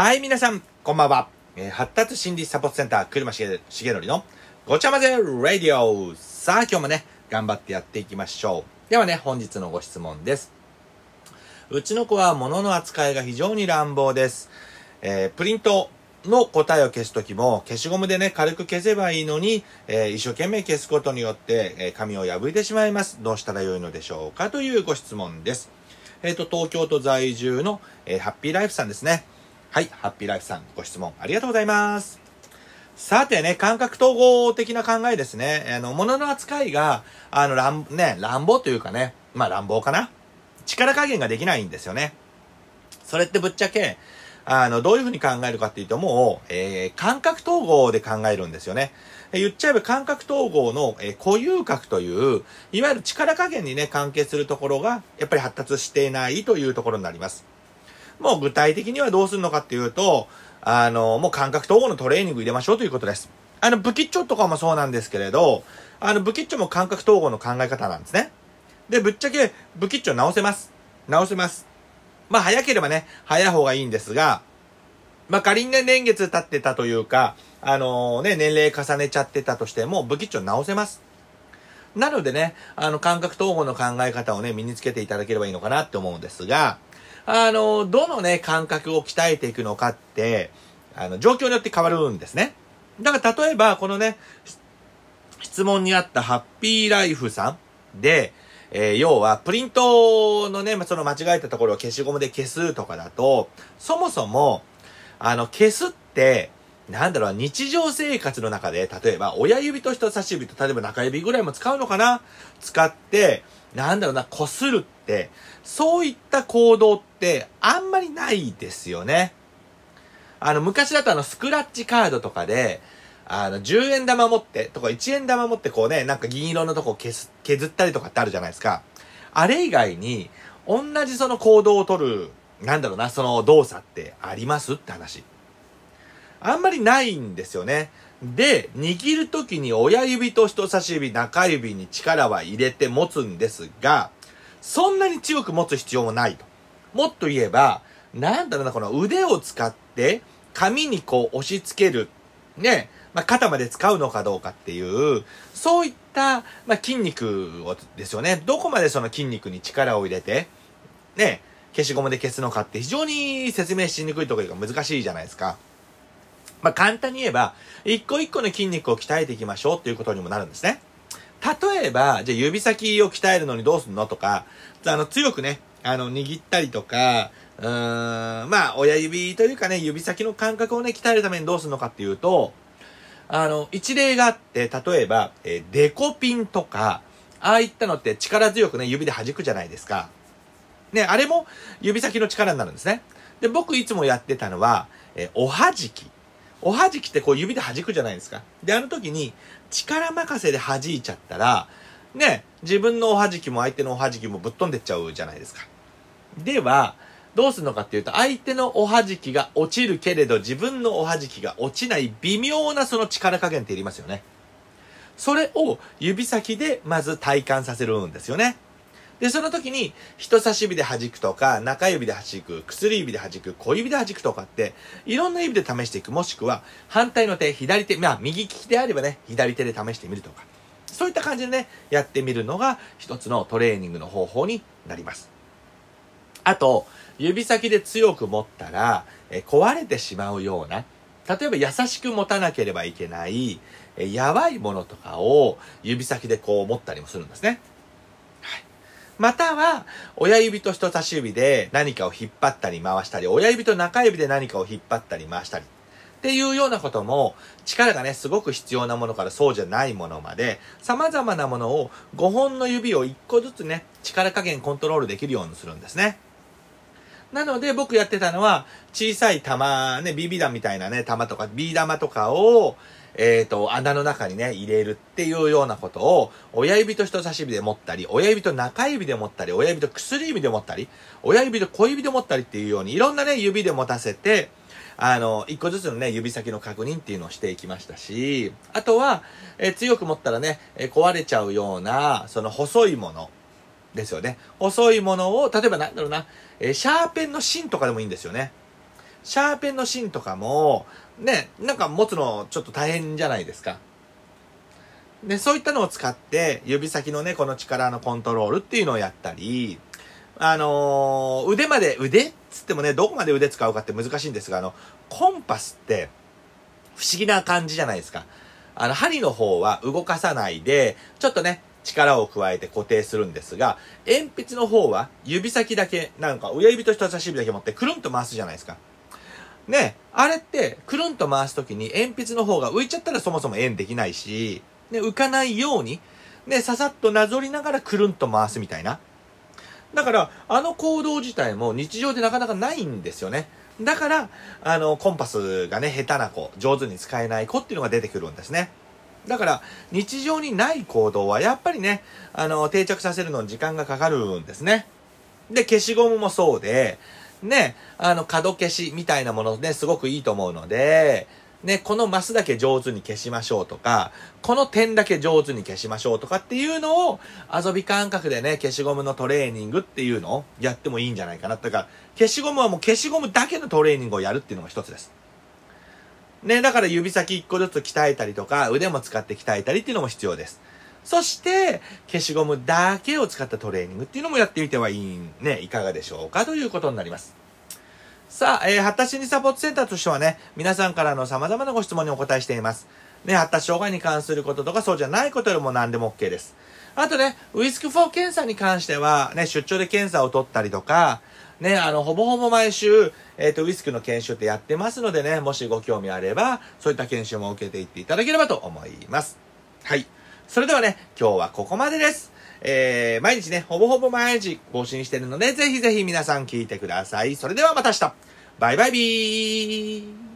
はい、皆さん、こんばんは。えー発達心理サポートセンター、車重則のごちゃ混ぜラディオ。さあ、今日もね、頑張ってやっていきましょう。ではね、本日のご質問です。うちの子は物の扱いが非常に乱暴です。えープリントの答えを消すときも、消しゴムでね、軽く消せばいいのに、えー一生懸命消すことによって、えー紙を破いてしまいます。どうしたらよいのでしょうかというご質問です。えっ、と、東京都在住の、えハッピーライフさんですね。はい、ハッピーライフさん、ご質問ありがとうございます。さてね、感覚統合的な考えですね。あの、物の扱いが、あの、乱、ね、乱暴というかね、まあ乱暴かな。力加減ができないんですよね。それってぶっちゃけ、あの、どういうふうに考えるかっていうと、もう、えー、感覚統合で考えるんですよね。言っちゃえば感覚統合の、えー固有覚という、いわゆる力加減にね、関係するところが、やっぱり発達していないというところになります。もう具体的にはどうするのかっていうと、あの、もう感覚統合のトレーニング入れましょうということです。あの、ブキッチョとかもそうなんですけれど、あの、ブキッチョも感覚統合の考え方なんですね。で、ぶっちゃけ、ブキッチョ直せます。直せます。まあ、早ければね、早い方がいいんですが、まあ、仮にね、年月経ってたというか、あのね、年齢重ねちゃってたとしても、ブキッチョ直せます。なのでね、あの、感覚統合の考え方をね、身につけていただければいいのかなって思うんですが、あの、どのね、感覚を鍛えていくのかって、あの、状況によって変わるんですね。だから、例えば、このね、質問にあったハッピーライフさんで、えー要は、プリントのね、その間違えたところを消しゴムで消すとかだと、そもそも、あの、消すって、なんだろう、日常生活の中で、例えば、親指と人差し指と、例えば中指ぐらいも使うのかな？使って、なんだろうな、こするって、そういった行動って、あんまりないですよね。あの、昔だとあの、スクラッチカードとかで、あの、10円玉持って、とか1円玉持ってこうね、なんか銀色のとこを、削ったりとかってあるじゃないですか。あれ以外に、同じその行動を取る、なんだろうな、その動作ってあります？って話。あんまりないんですよね。で、握るときに親指と人差し指、中指に力は入れて持つんですが、そんなに強く持つ必要もないと。もっと言えば、なんだろうな、この腕を使って、紙にこう押し付ける。ね、まあ、肩まで使うのかどうかっていう、そういった、まあ、筋肉をですよね。どこまでその筋肉に力を入れて、ね、消しゴムで消すのかって非常に説明しにくいところが難しいじゃないですか。まあ、簡単に言えば、一個一個の筋肉を鍛えていきましょうっていうことにもなるんですね。例えば、じゃあ指先を鍛えるのにどうすんのとか、あの、強くね、あの、握ったりとか、うーん、まあ、親指というかね、指先の感覚をね、鍛えるためにどうするのかっていうと、あの、一例があって、例えば、えーデコピンとか、ああいったのって力強くね、指で弾くじゃないですか。ね、あれも指先の力になるんですね。で、僕いつもやってたのは、えーおはじき。おはじきってこう指で弾くじゃないですか。で、あの時に力任せで弾いちゃったら、ね、自分のおはじきも相手のおはじきもぶっ飛んでっちゃうじゃないですか。では、どうするのかっていうと、相手のおはじきが落ちるけれど、自分のおはじきが落ちない微妙なその力加減っていりますよね。それを指先でまず体感させるんですよね。で、その時に人差し指で弾くとか、中指で弾く、薬指で弾く、小指で弾くとかって、いろんな指で試していく。もしくは、反対の手、左手、まあ、右利きであればね、左手で試してみるとか。そういった感じでね、やってみるのが一つのトレーニングの方法になります。あと、指先で強く持ったら、え壊れてしまうような、例えば優しく持たなければいけない、えやばいものとかを指先でこう持ったりもするんですね。または、親指と人差し指で何かを引っ張ったり回したり、親指と中指で何かを引っ張ったり回したり。っていうようなことも、力がね、すごく必要なものからそうじゃないものまで、様々なものを5本の指を1個ずつね、力加減コントロールできるようにするんですね。なので僕やってたのは、小さい玉、ね、BB 弾みたいなね、玉とか、ビー玉とかを、えっ、と、穴の中にね、入れるっていうようなことを、親指と人差し指で持ったり、親指と中指で持ったり、親指と薬指で持ったり、親指と小指で持ったりっていうように、いろんなね、指で持たせて、あの、一個ずつのね、指先の確認っていうのをしていきましたし、あとは、えー強く持ったらね、えー壊れちゃうような、その細いものですよね。細いものを、例えばなんだろうな、えーシャーペンの芯とかでもいいんですよね。シャーペンの芯とかも、ね、なんか持つのちょっと大変じゃないですか。で、そういったのを使って、指先のね、この力のコントロールっていうのをやったり、あのー、腕まで、腕？っつってもね、どこまで腕使うかって難しいんですが、あの、コンパスって、不思議な感じじゃないですか。あの、針の方は動かさないで、ちょっとね、力を加えて固定するんですが、鉛筆の方は指先だけ、なんか親指と人差し指だけ持ってくるんと回すじゃないですか。ね、あれって、くるんと回すときに鉛筆の方が浮いちゃったらそもそも円できないし、ね、浮かないように、ね、ささっとなぞりながらくるんと回すみたいな。だから、あの行動自体も日常でなかなかないんですよね。だから、あの、コンパスがね、下手な子、上手に使えない子っていうのが出てくるんですね。だから、日常にない行動は、やっぱりね、あの、定着させるのに時間がかかるんですね。で、消しゴムもそうで、ね、あの、角消しみたいなものね、すごくいいと思うので、ね、このマスだけ上手に消しましょうとか、この点だけ上手に消しましょうとかっていうのを、遊び感覚でね、消しゴムのトレーニングっていうのをやってもいいんじゃないかな。だから、消しゴムはもう消しゴムだけのトレーニングをやるっていうのが一つです。ね、だから指先一個ずつ鍛えたりとか、腕も使って鍛えたりっていうのも必要です。そして、消しゴムだけを使ったトレーニングっていうのもやってみてはいい、ね、いかがでしょうかということになります。さあ、えー、発達心理サポートセンターとしてはね、皆さんからの様々なご質問にお答えしています。ね、発達障害に関することとか、そうじゃないことよりも何でも OK です。あとね、ウィスク4検査に関しては、ね、出張で検査を取ったりとか、ね、あの、ほぼほぼ毎週、えっ、ー、と、ウィスクの研修ってやってますのでね、もしご興味あれば、そういった研修も受けていっていただければと思います。はい。それではね、今日はここまでです。えー、毎日ね、ほぼほぼ毎日更新してるので、ぜひぜひ皆さん聞いてください。それではまた明日バイバイビー